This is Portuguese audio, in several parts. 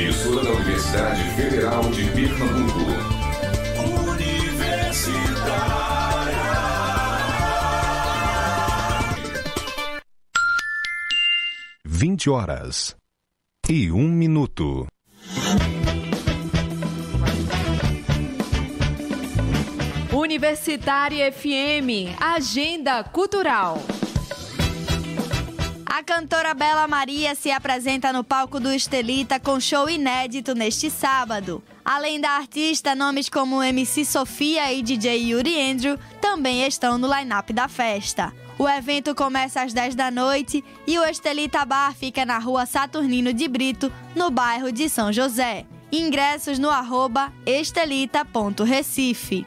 Emissora da Universidade Federal de Pernambuco. Universitária. Vinte horas e um minuto. Universitária FM, Agenda Cultural. A cantora Bela Maria se apresenta no palco do Estelita com show inédito neste sábado. Além da artista, nomes como MC Sofia e DJ Yuri Andrew também estão no line-up da festa. O evento começa às 10 da noite e o Estelita Bar fica na rua Saturnino de Brito, no bairro de São José. Ingressos no arroba estelita.recife.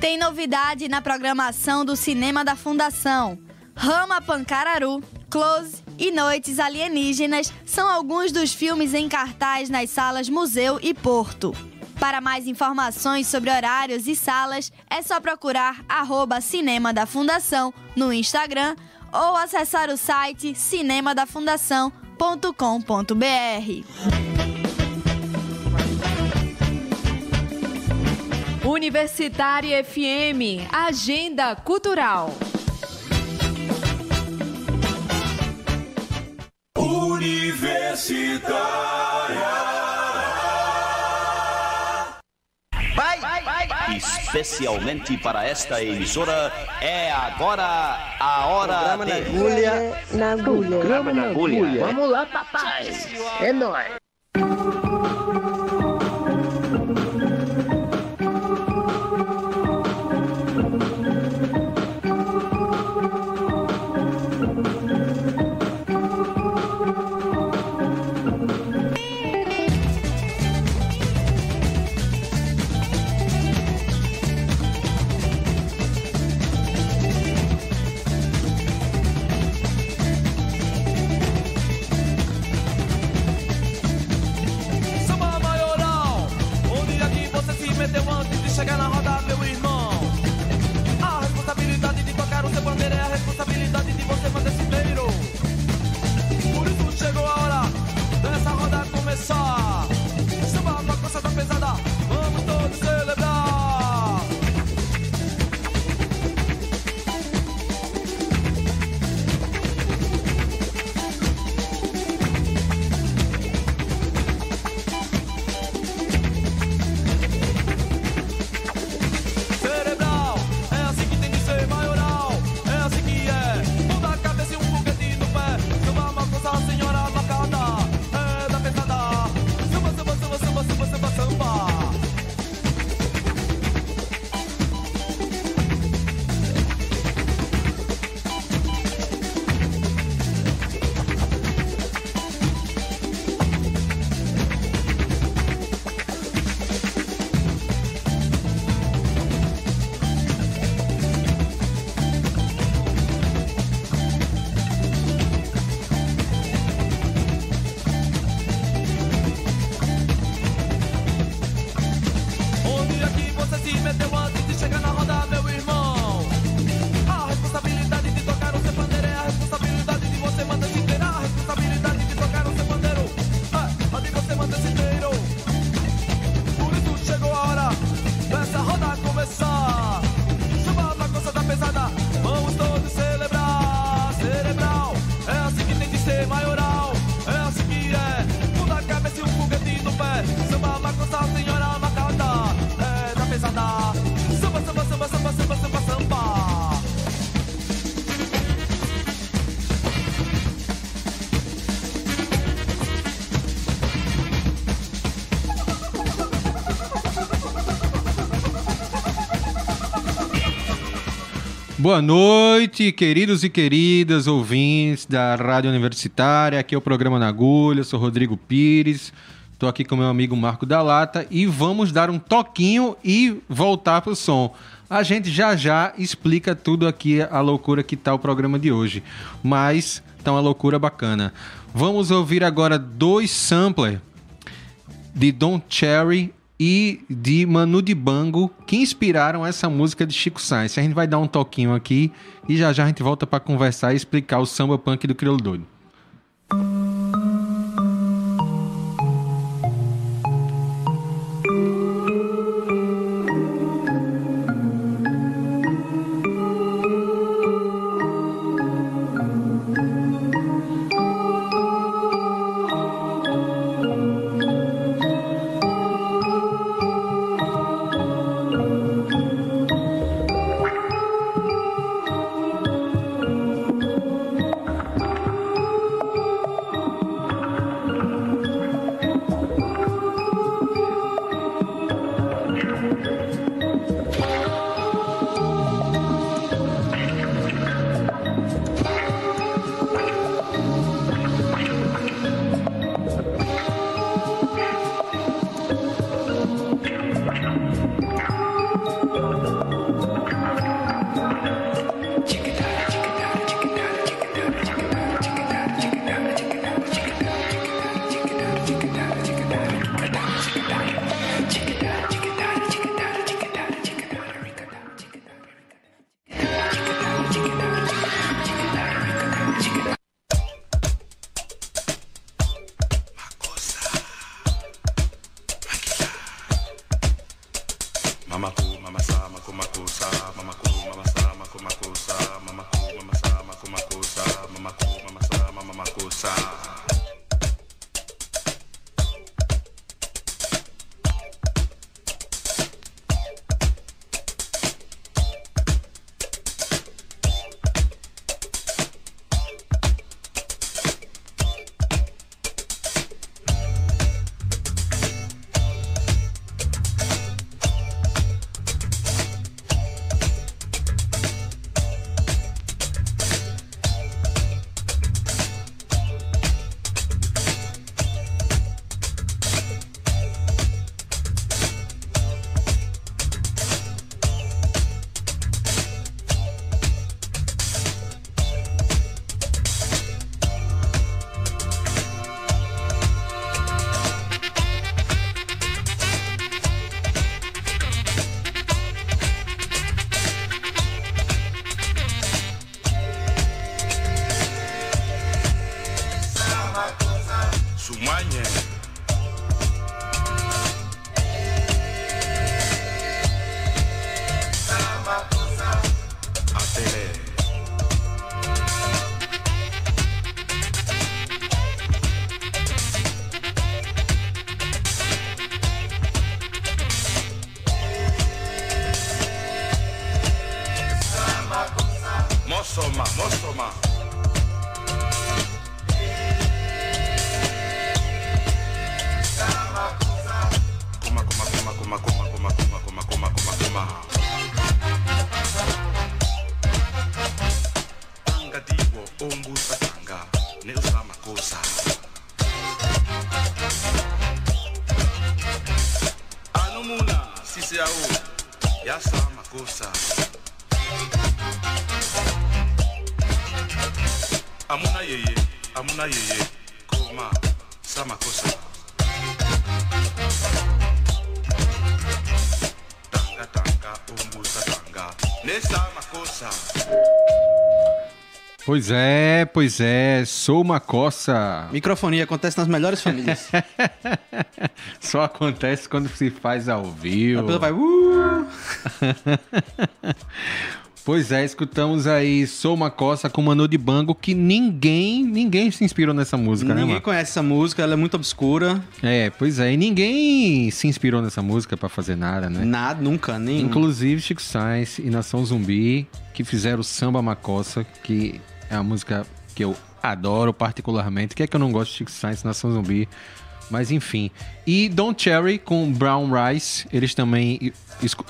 Tem novidade na programação do Cinema da Fundação. Rama Pancararu, Close e Noites Alienígenas são alguns dos filmes em cartaz nas salas Museu e Porto. Para mais informações sobre horários e salas, é só procurar arroba Cinema da Fundação no Instagram ou acessar o site cinemadafundação.com.br. Universitária FM, Agenda Cultural. Universitária. Vai, vai, vai, Especialmente para esta emissora, é agora a hora de... agulha. Na agulha. Programa na agulha. Vamos lá, papai. É nóis. Boa noite, queridos e queridas ouvintes da Rádio Universitária. Aqui é o programa Na Agulha, sou Rodrigo Pires. Estou aqui com meu amigo Marco da Lata e vamos dar um toquinho e voltar pro som. A gente já já explica tudo aqui, a loucura que tá o programa de hoje. Mas tá uma loucura bacana. Vamos ouvir agora dois samplers de Don Cherry e de Manu Dibango que inspiraram essa música de Chico Sainz. A gente vai dar um toquinho aqui e já já a gente volta para conversar e explicar o samba punk do Crioulo Doido. Pois é, pois é, sou uma coça. Microfonia acontece nas melhores famílias. Só acontece quando se faz ao vivo. A pessoa vai. Uh! Pois é, escutamos aí Sou uma Coça com Manu de Bango, que ninguém, ninguém se inspirou nessa música, né, Ninguém conhece essa música, ela é muito obscura. É, pois é, e ninguém se inspirou nessa música pra fazer nada, né? Nada, nunca, nem. Inclusive Chico Sainz e Nação Zumbi, que fizeram Samba Macossa, que é uma música que eu adoro particularmente. Que é que eu não gosto de Chico Sainz e Nação Zumbi? Mas enfim. E Don Cherry com Brown Rice, eles também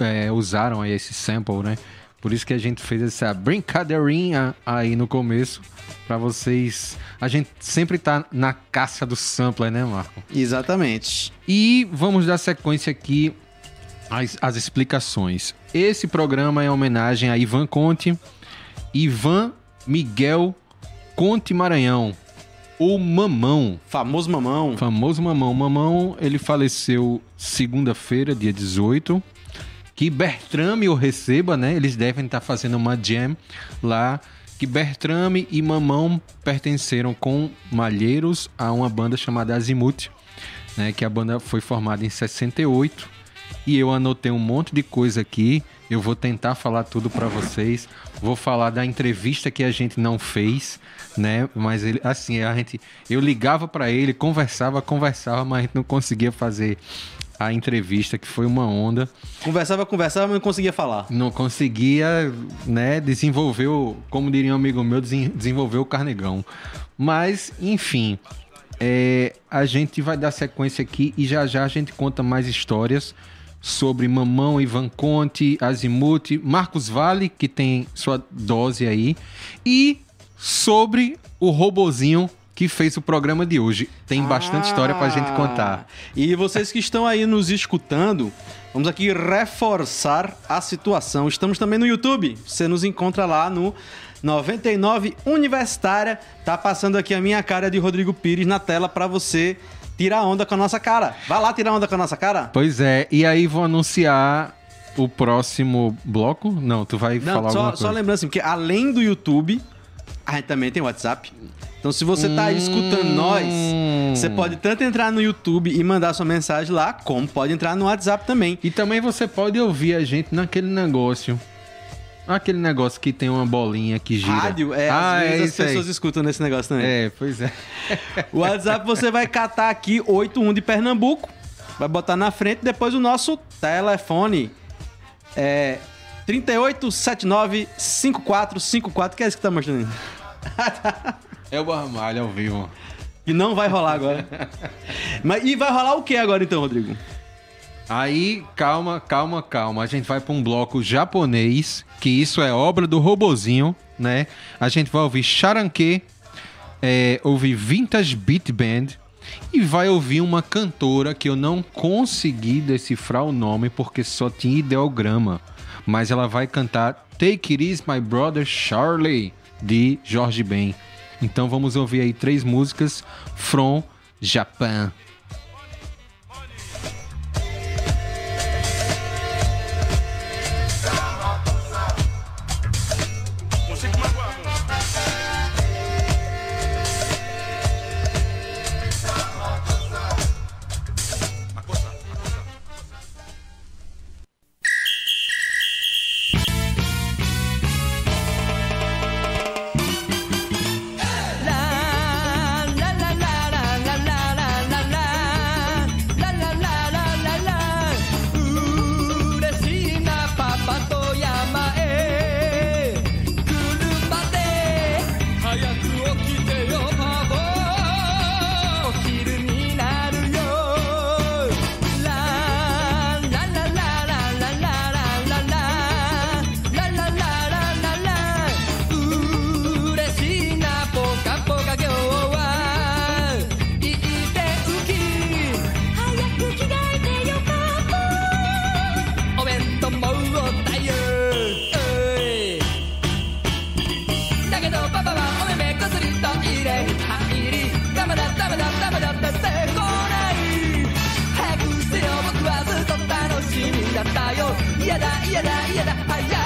é, usaram aí esse sample, né? Por isso que a gente fez essa brincadeirinha aí no começo, pra vocês. A gente sempre tá na caça do sampler, né, Marco? Exatamente. E vamos dar sequência aqui às, às explicações. Esse programa é em homenagem a Ivan Conte, Ivan Miguel Conte Maranhão, o Mamão. Famoso mamão. Famoso Mamão. Mamão, ele faleceu segunda-feira, dia 18. Que Bertrame o receba, né? Eles devem estar fazendo uma jam lá. Que Bertrame e Mamão pertenceram com Malheiros a uma banda chamada Azimuth, né? Que a banda foi formada em 68. E eu anotei um monte de coisa aqui. Eu vou tentar falar tudo para vocês. Vou falar da entrevista que a gente não fez, né? Mas ele, assim, a gente, eu ligava para ele, conversava, conversava, mas a gente não conseguia fazer a entrevista, que foi uma onda. Conversava, conversava, mas não conseguia falar. Não conseguia, né, desenvolver, o, como diria um amigo meu, desen- desenvolver o carnegão. Mas, enfim, é, a gente vai dar sequência aqui e já já a gente conta mais histórias sobre Mamão, Ivan Conte, Azimuth, Marcos Vale, que tem sua dose aí, e sobre o robozinho que fez o programa de hoje. Tem bastante história pra gente contar. E vocês que estão aí nos escutando, vamos aqui reforçar a situação. Estamos também no YouTube. Você nos encontra lá no 99 Universitária. Tá passando aqui a minha cara de Rodrigo Pires na tela pra você tirar onda com a nossa cara. Vai lá tirar onda com a nossa cara. Pois é, e aí vou anunciar o próximo bloco? Não, tu vai falar Não, alguma só, coisa. só lembrando assim, porque além do YouTube, a gente também tem WhatsApp. Então, se você tá escutando nós, você pode tanto entrar no YouTube e mandar sua mensagem lá, como pode entrar no WhatsApp também. E também você pode ouvir a gente naquele negócio. Aquele negócio que tem uma bolinha que gira. Rádio, é, ah, às vezes é as isso aí. pessoas escutam nesse negócio também. É, pois é. O WhatsApp você vai catar aqui 81 de Pernambuco, vai botar na frente, depois o nosso telefone é 38795454, que é esse que tá mostrando aí? É o Barmalho ao vivo. E não vai rolar agora. Mas, e vai rolar o que agora então, Rodrigo? Aí, calma, calma, calma. A gente vai para um bloco japonês, que isso é obra do robozinho, né? A gente vai ouvir Charanque, é, ouvir Vintage Beat Band e vai ouvir uma cantora que eu não consegui decifrar o nome porque só tinha ideograma. Mas ela vai cantar Take It Easy My Brother Charlie, de Jorge Ben. Então vamos ouvir aí três músicas from Japan. 嫌だ嫌だ嫌だ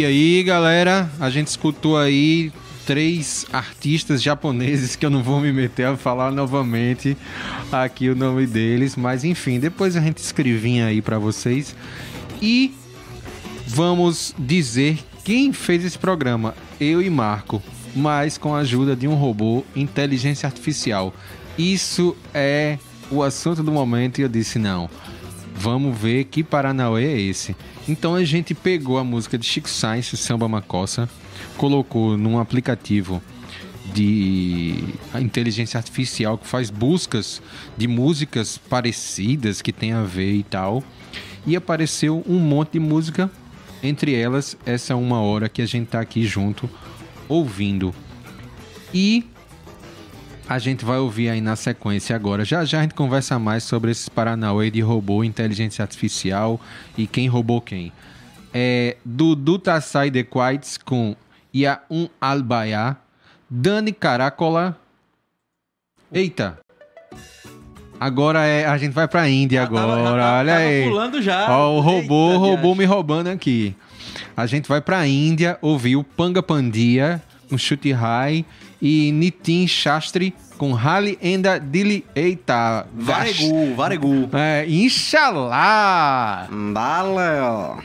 E aí, galera, a gente escutou aí três artistas japoneses que eu não vou me meter a falar novamente aqui o nome deles, mas enfim, depois a gente escrevinha aí pra vocês. E vamos dizer quem fez esse programa, eu e Marco, mas com a ajuda de um robô inteligência artificial. Isso é o assunto do momento e eu disse não. Vamos ver que Paranauê é esse. Então a gente pegou a música de Chico Science, Samba Macossa, colocou num aplicativo de inteligência artificial que faz buscas de músicas parecidas que tem a ver e tal. E apareceu um monte de música, entre elas essa uma hora que a gente tá aqui junto ouvindo. E a gente vai ouvir aí na sequência agora. Já já a gente conversa mais sobre esses Paranauê de robô, inteligência artificial e quem roubou quem. É Dudu Tassai de Quites com Ia Um Albaiá, Dani Caracola. Eita! Agora é, a gente vai pra Índia agora, olha tava aí. pulando já. Ó, o robô, Eita, robô me roubando aqui. A gente vai pra Índia ouvir o Panga Pandia com Chute High e Nitin Shastri com Hali Enda Dili. Eita! Varegu, Varegu. É, Inshallah! Dale,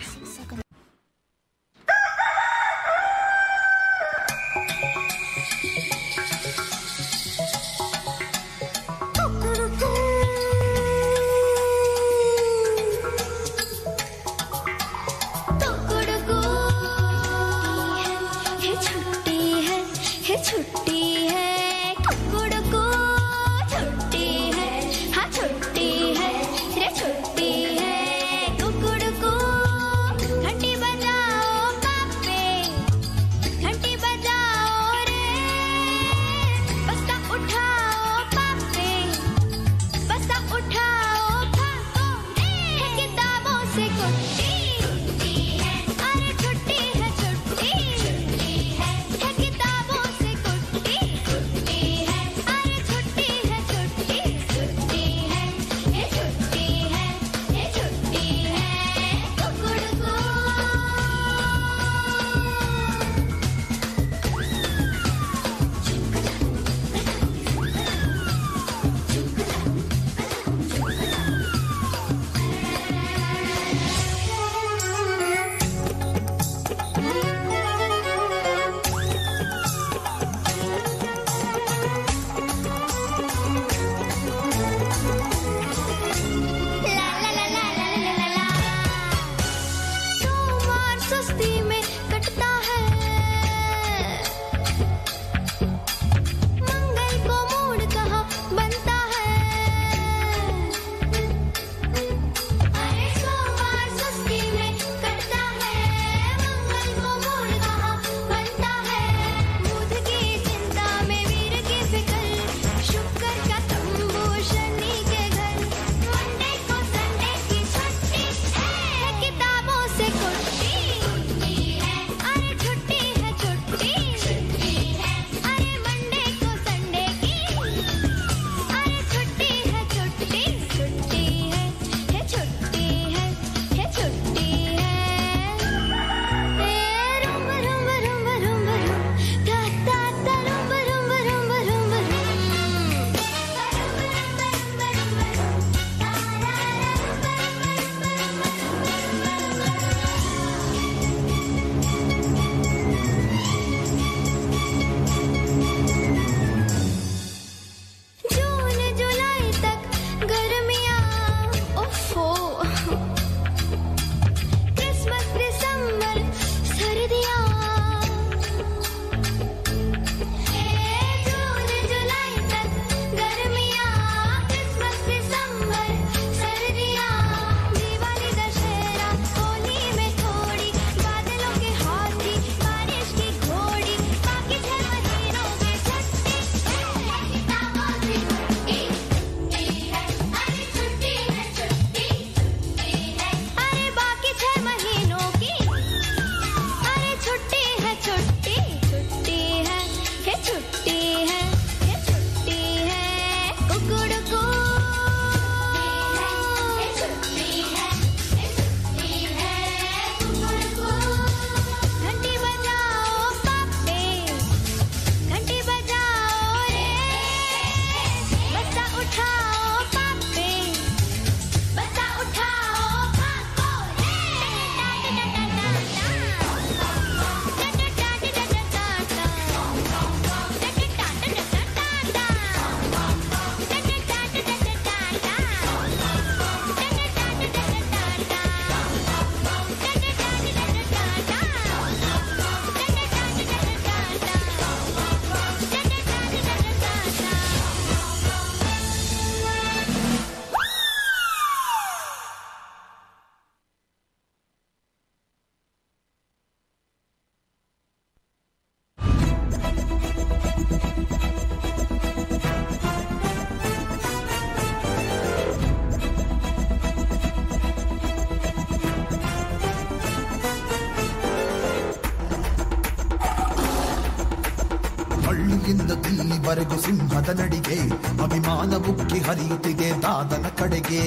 ದಿಲ್ಲಿವರೆಗೂ ಸಿಂಹದ ನಡಿಗೆ ಅಭಿಮಾನ ಬುಕ್ಕಿ ಹರಿಯುತ್ತಿದೆ ದಾದನ ಕಡೆಗೆ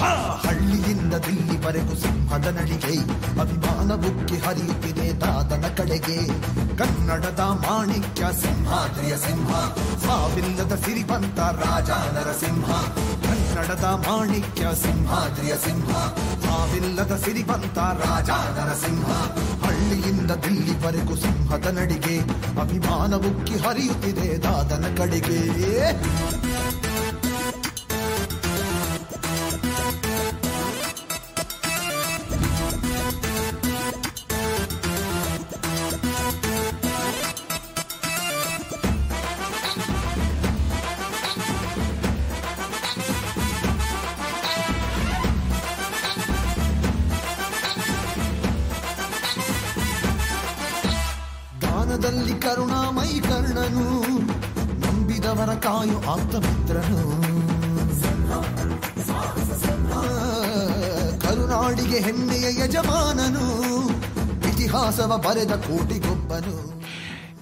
ಆ, ಹಳ್ಳಿಯಿಂದ ದಿಲ್ಲಿವರೆಗೂ ಸಿಂಹದ ನಡಿಗೆ ಅಭಿಮಾನ ಬುಕ್ಕಿ ಹರಿಯುತ್ತಿದೆ ದಾದನ ಕಡೆಗೆ ಕನ್ನಡದ ಮಾಣಿಕ್ಯ ಸಿಂಹಾದ್ರಿಯ ಸಿಂಹ ಸಾವಿಲ್ಲದ ಸಿರಿವಂತ ರಾಜ ನರಸಿಂಹ ಕನ್ನಡದ ಮಾಣಿಕ್ಯ ಸಿಂಹಾದ್ರಿಯ ಸಿಂಹ ಸಾವಿಲ್ಲದ ಸಿರಿವಂತ ರಾಜ ನರಸಿಂಹ ಹಳ್ಳಿಯಿಂದ ದಿಲ್ಲಿವರೆಗೂ ಸಿಂಹದ ನಡಿಗೆ ಅಭಿಮಾನ ಬುಕ್ಕಿ ಹರಿಯುತ್ತಿದೆ ದಾದನ ಕಡೆಗೆ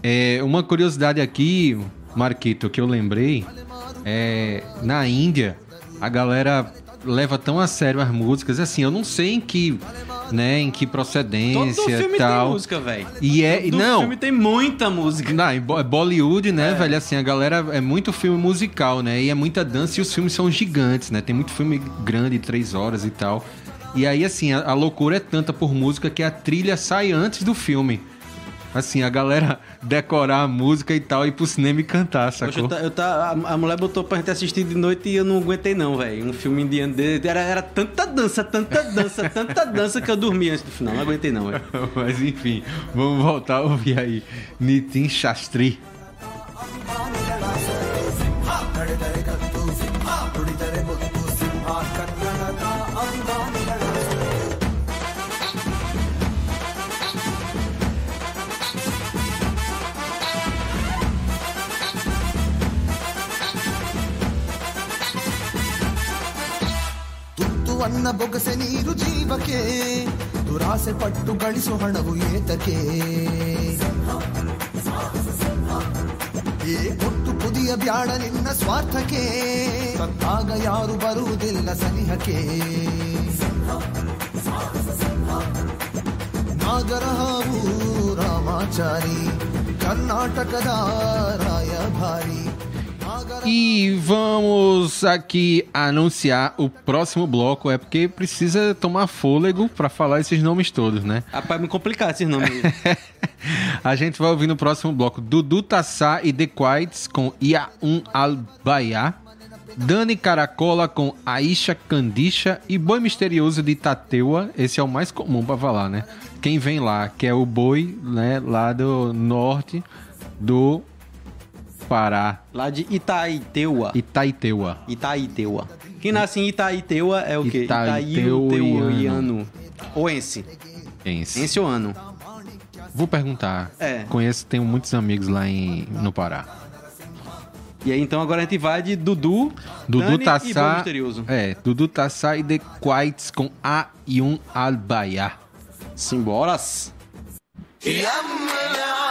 É, uma curiosidade aqui, Marquito, que eu lembrei, é na Índia a galera leva tão a sério as músicas, assim, eu não sei em que, né, em que procedência Todo filme e tal. tem música, velho. E é, Todo não, filme tem muita música. Não, Bollywood, né, velho? Assim, a galera é muito filme musical, né? E é muita dança e os filmes são gigantes, né? Tem muito filme grande, três horas e tal. E aí, assim, a, a loucura é tanta por música que a trilha sai antes do filme. Assim, a galera decorar a música e tal, e ir pro cinema e cantar, Poxa, sacou? eu tá, eu tá- a, a mulher botou pra gente assistir de noite e eu não aguentei não, velho. Um filme indiano dele. Era, era tanta dança, tanta dança, tanta dança que eu dormi antes do final. Não aguentei não, velho. Mas enfim, vamos voltar a ouvir aí. Nitin Shastri. ತುತ್ತುವನ್ನ ಬೊಗಸೆ ನೀರು ಜೀವಕ್ಕೆ. ದುರಾಸೆ ಪಟ್ಟು ಗಳಿಸು ಹಣವು ಏತಕ್ಕೆ. ಏ ಒಟ್ಟು ಕುದಿಯ ಬ್ಯಾಡ ನಿನ್ನ ಸ್ವಾರ್ಥಕ್ಕೆ. ಸತ್ತಾಗ ಯಾರು ಬರುವುದಿಲ್ಲ ಸನಿಹಕ್ಕೆ. ನಾಗರ ಹಾವು ರಾಮಾಚಾರಿ, ಕರ್ನಾಟಕದ ರಾಯಭಾರಿ. E vamos aqui anunciar o próximo bloco, é porque precisa tomar fôlego pra falar esses nomes todos, né? Rapaz, me complicar esses nomes. A gente vai ouvir no próximo bloco Dudu Tassá e The Quiets com Iaun Albaiá, Dani Caracola com Aisha Candisha e Boi Misterioso de Itateua. Esse é o mais comum pra falar, né? Quem vem lá, que é o boi, né, lá do norte do Pará. Lá de Itaiteua. Itaiteua. Itaiteua. Quem nasce em Itaiteua é o quê? Itaiteuiano. Oense. Ense. ano? Vou perguntar. É. Conheço, tenho muitos amigos lá em, no Pará. E aí, então, agora a gente vai de Dudu, Dudu Dani Tassá, e Misterioso. É, Dudu Tassá e The Quites com A e um Albaia. Simboras! Yamala.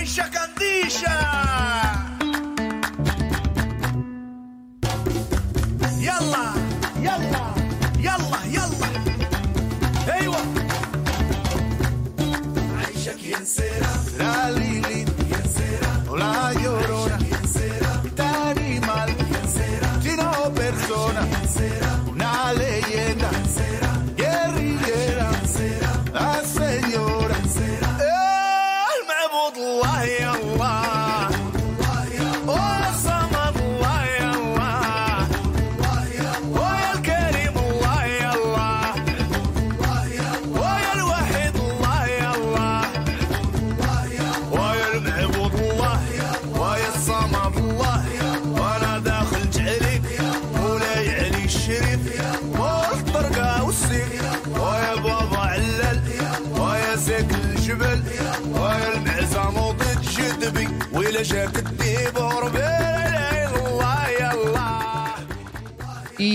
عايشة كنديشة يلا يلا يلا يلا أيوه عايشك ينسيرا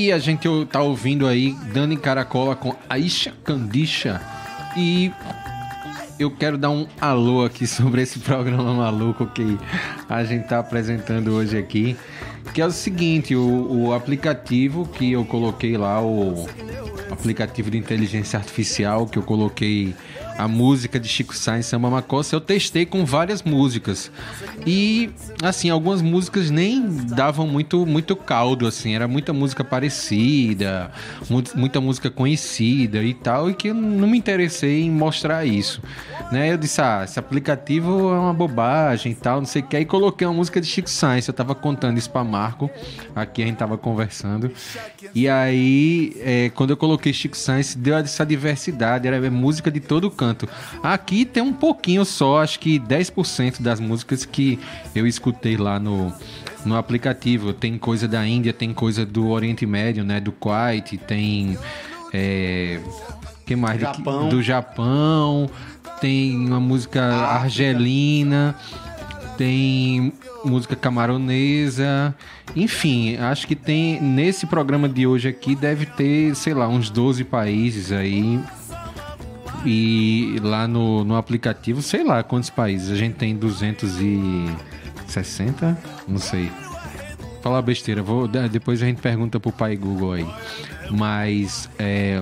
E a gente tá ouvindo aí Dani Caracola com Aisha Candisha. E eu quero dar um alô aqui sobre esse programa maluco que a gente tá apresentando hoje aqui. Que é o seguinte, o, o aplicativo que eu coloquei lá, o aplicativo de inteligência artificial que eu coloquei a música de Chico Sainz Samba Macossa, eu testei com várias músicas. E assim, algumas músicas nem davam muito muito caldo assim, era muita música parecida, mu- muita música conhecida e tal, e que eu não me interessei em mostrar isso. Né? Eu disse, ah, esse aplicativo é uma bobagem e tal, não sei o que. Aí coloquei uma música de Chico Sainz, eu tava contando isso pra Marco, aqui a gente tava conversando. E aí, é, quando eu coloquei Chico Sainz, deu essa diversidade, era música de todo canto. Aqui tem um pouquinho só, acho que 10% das músicas que eu escutei lá no, no aplicativo. Tem coisa da Índia, tem coisa do Oriente Médio, né? Do Kuwait, tem. É, que mais? Do- Japão. Do Japão. Tem uma música argelina. Tem música camaronesa. Enfim, acho que tem. Nesse programa de hoje aqui deve ter, sei lá, uns 12 países aí. E lá no, no aplicativo, sei lá quantos países. A gente tem 260? Não sei. Falar besteira, vou, de- depois a gente pergunta pro pai Google aí. Mas é,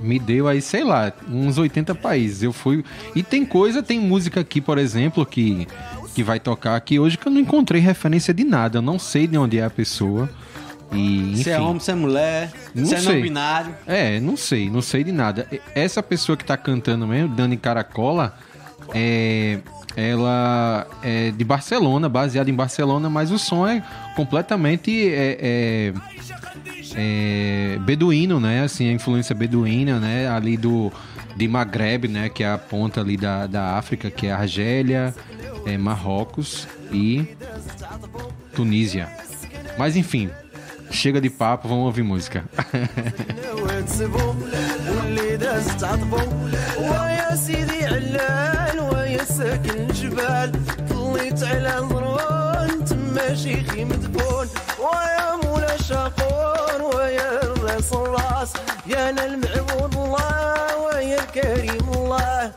me deu aí, sei lá, uns 80 países. Eu fui. E tem coisa, tem música aqui, por exemplo, que, que vai tocar aqui hoje que eu não encontrei referência de nada. Eu não sei de onde é a pessoa. E. Se é homem, se é mulher, Não se é não sei. binário. É, não sei, não sei de nada. Essa pessoa que tá cantando mesmo, Dani Caracola, é, ela é de Barcelona, baseada em Barcelona, mas o som é completamente é, é, é, beduíno, né? Assim, a influência beduína, né? Ali do de Maghreb, né? Que é a ponta ali da, da África, que é Argélia, é, Marrocos e Tunísia. Mas enfim, chega de papo, vamos ouvir música. واللي داز تعطبوا ويا سيدي علان ويا ساكن الجبال طليت على ضرون تما شيخي مدفون ويا مولا شاقور ويا الراس الراس يا أنا المعبود الله ويا الكريم الله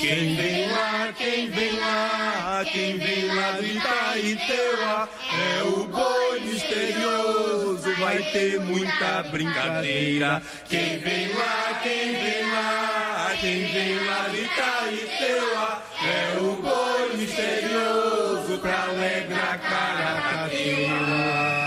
Quem vem lá, quem vem lá, quem vem lá do Itaiteuá é o boi misterioso, vai ter muita brincadeira. Quem vem lá, quem vem lá, quem vem lá do Itaiteuá é o boi misterioso pra alegrar Caracateua.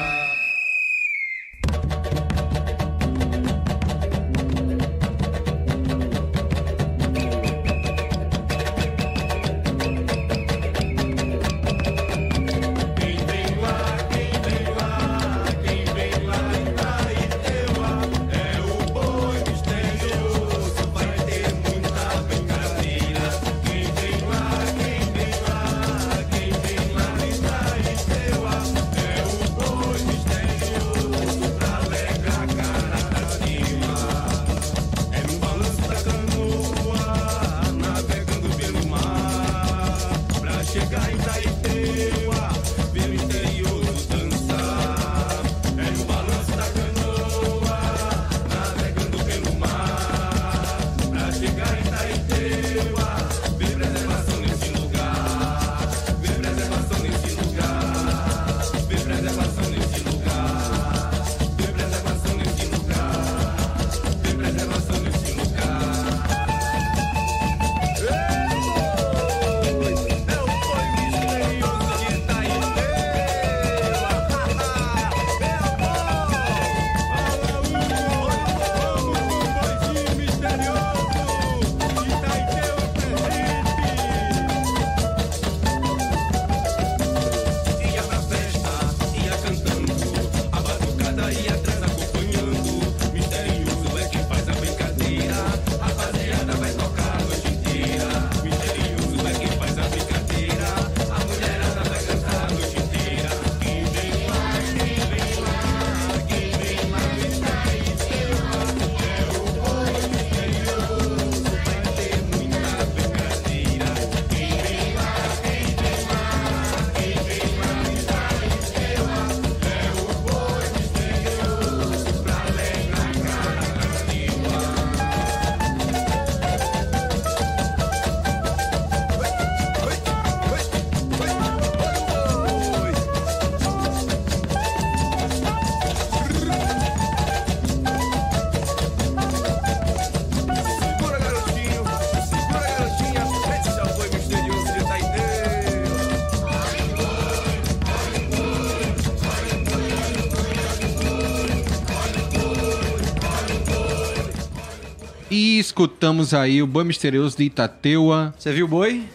Escutamos aí o Boi Misterioso de Itateua. Você viu o boi?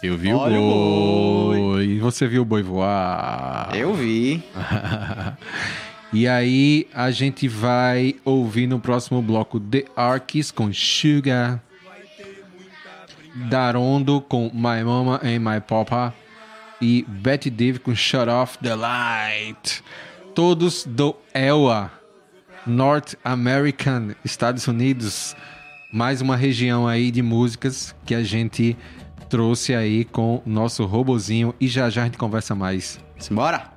Eu vi Olha o o boi. Você viu o boi voar? Eu vi. e aí a gente vai ouvir no próximo bloco The Arcs com Sugar. Darondo com My Mama and My Papa. E Betty Dave com Shut Off the Light. Todos do ELA. North American, Estados Unidos. Mais uma região aí de músicas que a gente trouxe aí com o nosso robozinho. E já já a gente conversa mais. Simbora!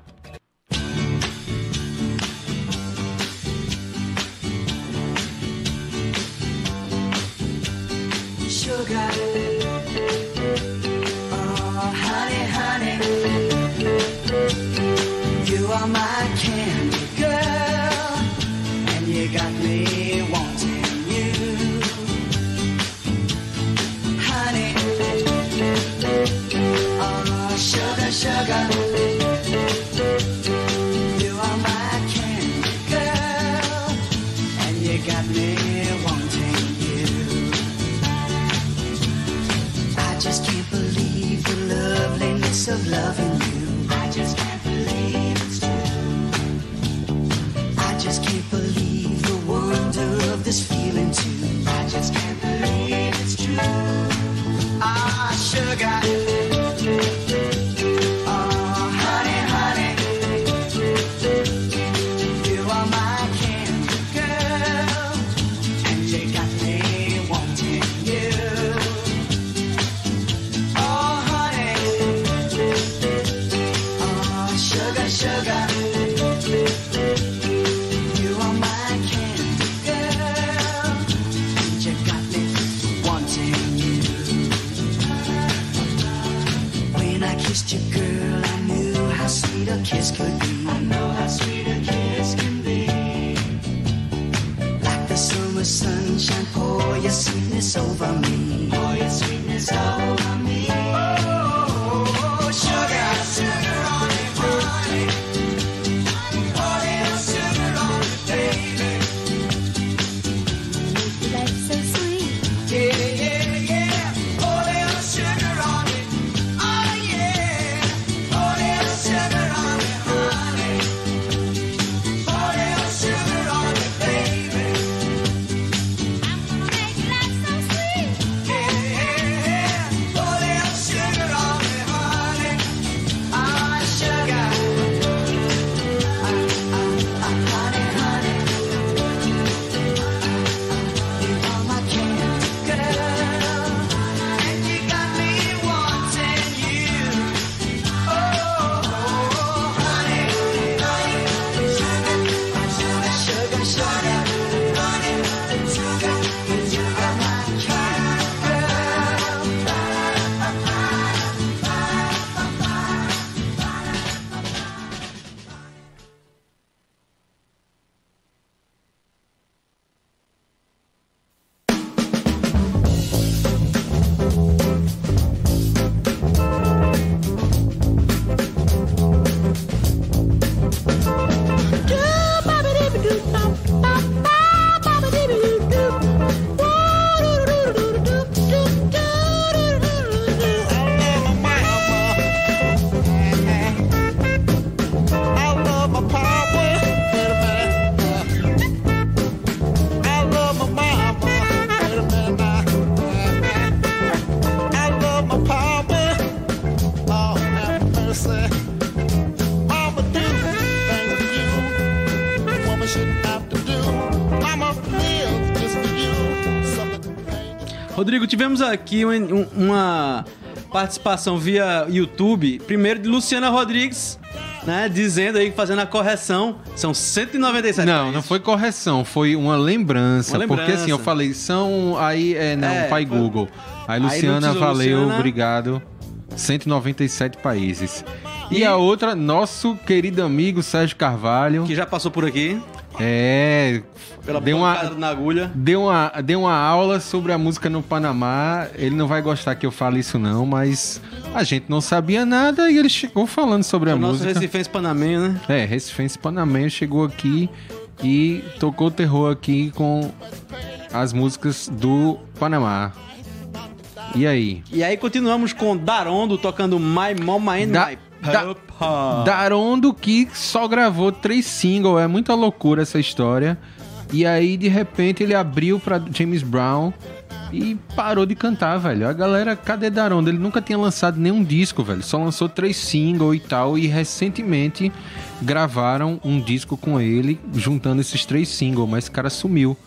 Rodrigo, tivemos aqui um- um- uma participação via YouTube, primeiro de Luciana Rodrigues, né, dizendo aí, fazendo a correção, são 197 Não, não foi correção, foi uma lembrança. Uma Porque lembrança. assim, eu falei, são. Aí, é, não, É, pai foi- Google. Aí, Aí, Luciana, Luciana- valeu, Luciana- obrigado. 197 países. E, a outra, nosso querido amigo Sérgio Carvalho. Que já passou por aqui. É. Pela deu uma, na agulha. Deu uma, deu uma aula sobre a música no Panamá. Ele não vai gostar que eu fale isso, não, mas a gente não sabia nada e ele chegou falando sobre a O nosso música. recifense panamenho, né? É, Recifense Panamenho chegou aqui e tocou terror aqui com as músicas do Panamá. E aí? E aí continuamos com Darondo tocando My Mama and Da- My da-. Darondo que só gravou três singles, é muita loucura essa história. E aí, de repente, ele abriu pra James Brown e parou de cantar, velho. A galera, cadê Darondo? Ele nunca tinha lançado nenhum disco, velho. Só lançou três singles e tal. E recentemente gravaram um disco com ele, juntando esses três singles, mas esse cara sumiu.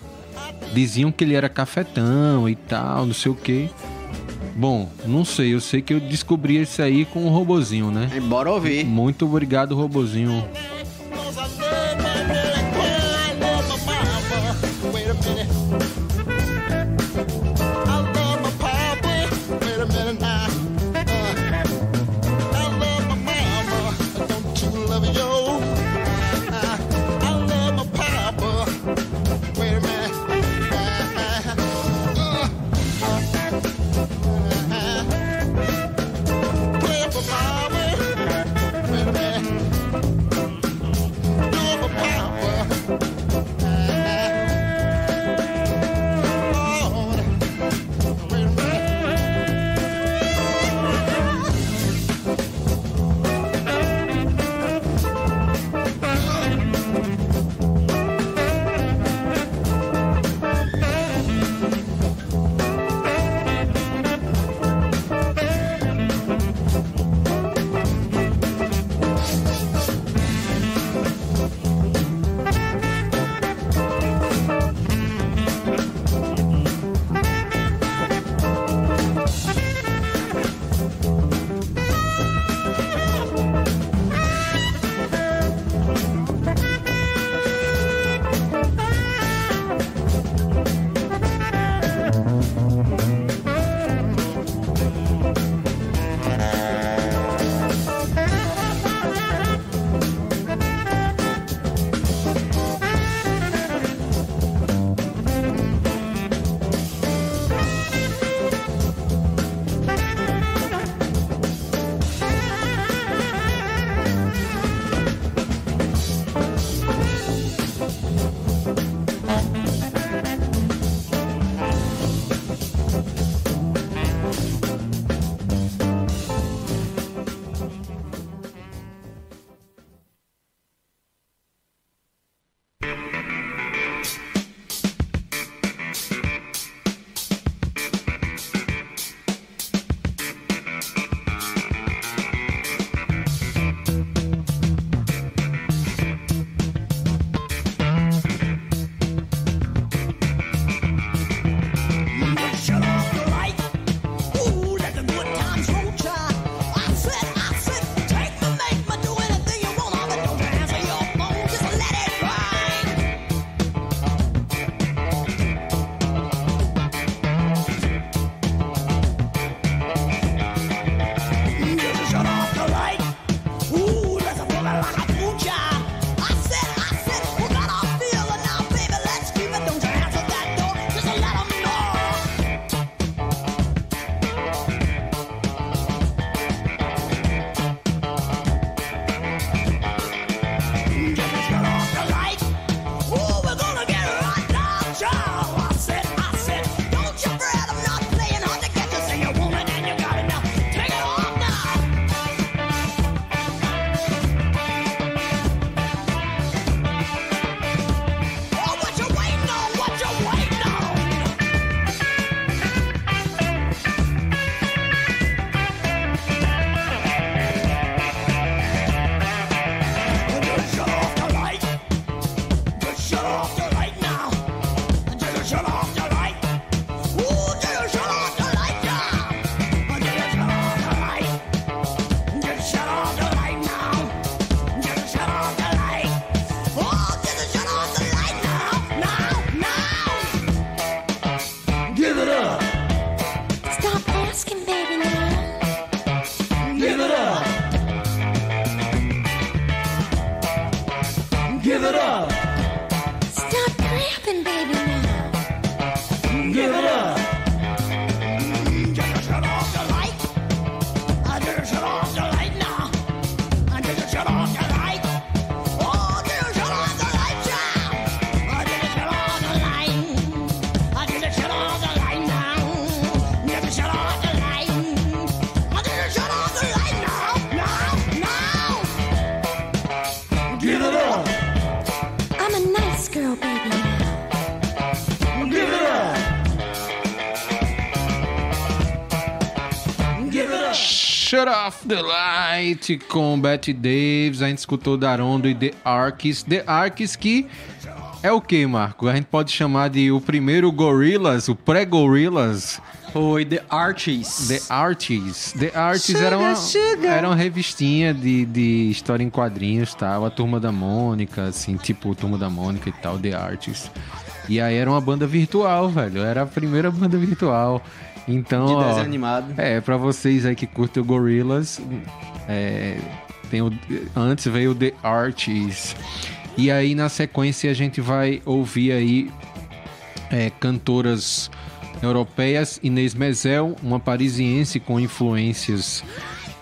Diziam que ele era cafetão e tal, não sei o quê. Bom, não sei, eu sei que eu descobri isso aí com o robozinho, né? Bora ouvir. Muito obrigado, robozinho. The Light com Betty Davis. A gente escutou Darondo e The Arks. The Arks que é o que, Marco? A gente pode chamar de o primeiro Gorillaz, o pré-Gorillaz. Foi The Archies. The Archies. The Archies Chega, era, uma, chega. era uma revistinha de, de história em quadrinhos, tal. A Turma da Mônica, assim, tipo Turma da Mônica e tal, The Archies. E aí era uma banda virtual, velho. Era a primeira banda virtual. Então, De ó, desenho animado. É, pra vocês aí que curtem o Gorillaz, é, tem o, antes veio o The Archies. E aí na sequência a gente vai ouvir aí é, cantoras europeias, Inês Mezel, uma parisiense com influências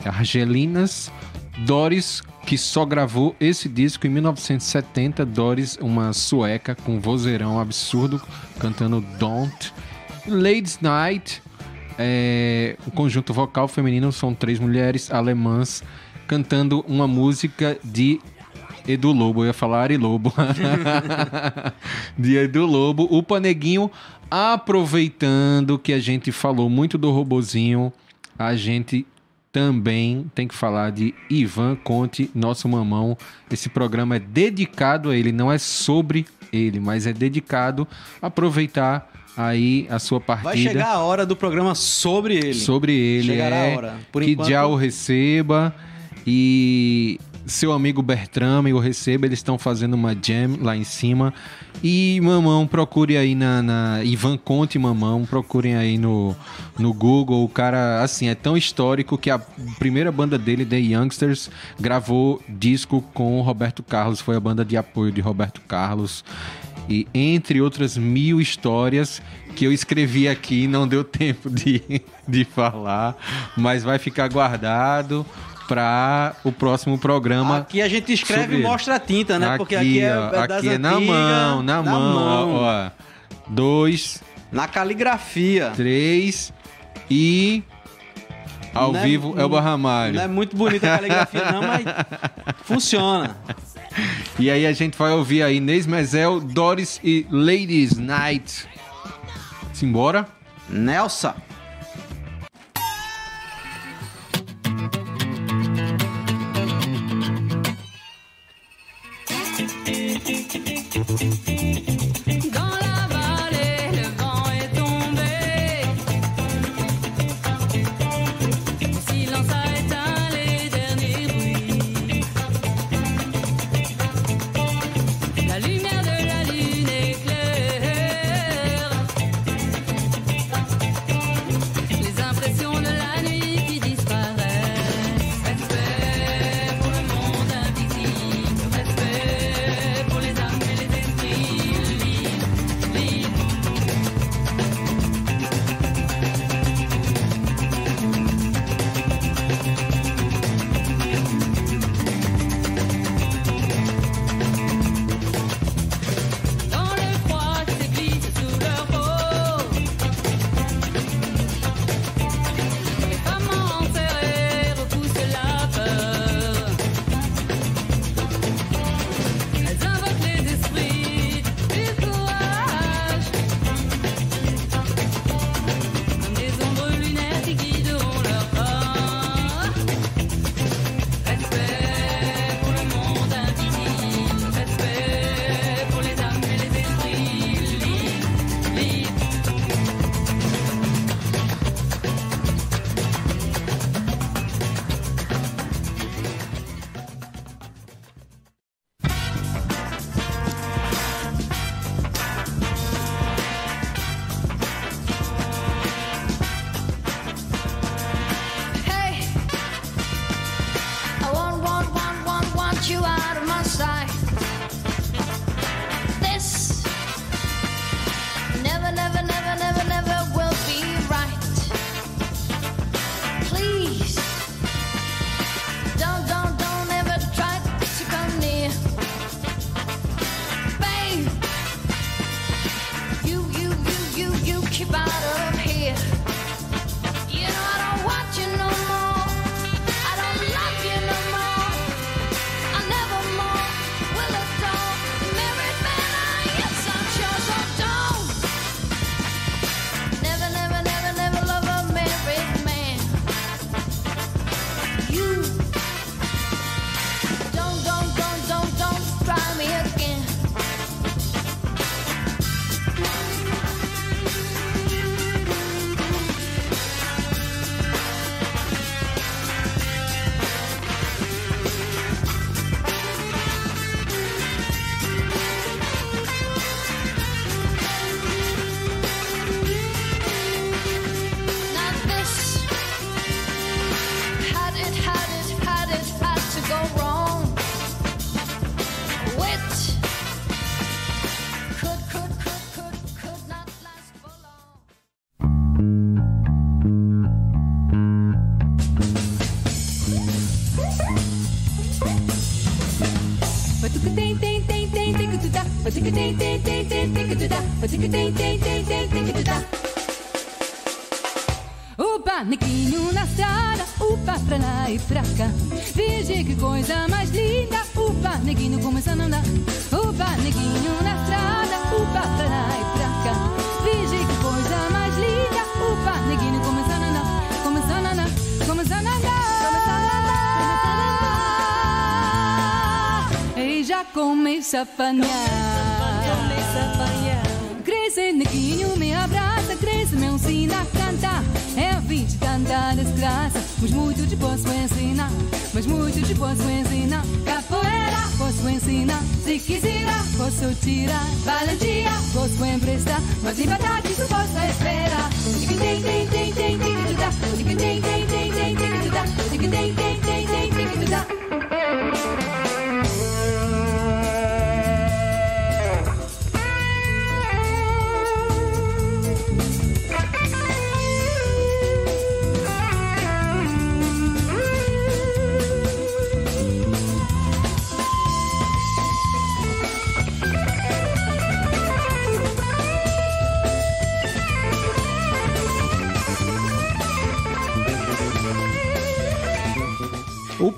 argelinas, Doris, que só gravou esse disco em 1970, Doris, uma sueca com vozeirão absurdo, cantando Don't, Ladies Night, é, um conjunto vocal feminino, são três mulheres alemãs cantando uma música de Edu Lobo, eu ia falar Ari Lobo. de Edu Lobo. O Paneguinho, aproveitando que a gente falou muito do robozinho, a gente também tem que falar de Ivan Conte, nosso mamão. Esse programa é dedicado a ele, não é sobre ele, mas é dedicado a aproveitar aí a sua partida. Vai chegar a hora do programa sobre ele. Sobre ele, Chegará é. a hora. Por que enquanto- já o receba e seu amigo Bertrame o receba. Eles estão fazendo uma jam lá em cima. E mamão, procure aí na, na Ivan Conte Mamão, procurem aí no, no Google. O cara, assim, é tão histórico que a primeira banda dele, The Youngsters, gravou disco com Roberto Carlos. Foi a banda de apoio de Roberto Carlos. E entre outras mil histórias que eu escrevi aqui, não deu tempo de, de falar, mas vai ficar guardado para o próximo programa. Aqui a gente escreve e mostra a tinta, né? Porque aqui é, ó, é aqui é na antigas, mão, na, mão, ó, ó. Dois, Na caligrafia. três e ao Não é- vivo é o Barramalho. Não é muito bonita a caligrafia, não, mas funciona. E aí a gente vai ouvir aí Inês Mezel, Doris e Ladies Night. Simbora? Nelson. E já começa a apanhar. Cresce, neguinho, me abraça, cresce, me ensina a cantar. É a fim de cantar desgraça, mas muito te posso ensinar. Mas muito te posso ensinar. Capoeira, posso ensinar. Se quiser, posso tirar. Valentia, posso emprestar. Mas liberdade, isso posso esperar. Tem, tem, tem, tem, tem, tem te. Tem, tem, tem, tem, tem, tem que te dar. Tem, tem, tem, tem, tem, tem que te dar.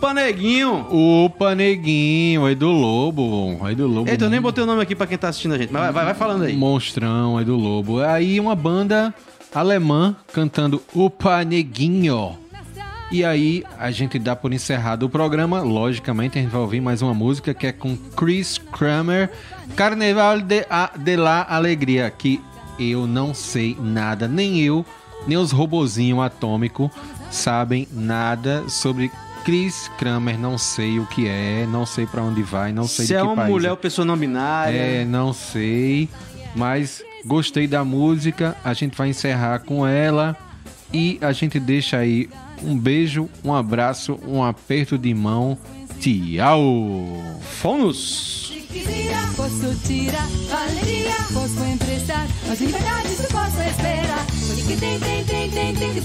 Paneguinho. O Paneguinho, aí do Lobo. Aí do Lobo. Eita, eu nem botei o nome aqui pra quem tá assistindo a gente, mas vai, vai, falando aí. Monstrão, aí do Lobo. Aí uma banda alemã cantando O Paneguinho. E aí a gente dá por encerrado o programa. Logicamente, a gente vai ouvir mais uma música que é com Chris Kramer, Carnaval de, a, de la Alegria, que eu não sei nada, nem eu, nem os robozinhos atômicos sabem nada sobre Chris Kramer. Não sei o que é, não sei pra onde vai, não sei Se de é que uma país mulher é. ou pessoa não binária. É, não sei, mas gostei da música. A gente vai encerrar com ela e a gente deixa aí um beijo, um abraço, um aperto de mão. Tchau! Fomos! Posso tirar valentia, posso emprestar, mas liberdade posso esperar. O que tem, tem, tem, tem, tem que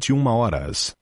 21 horas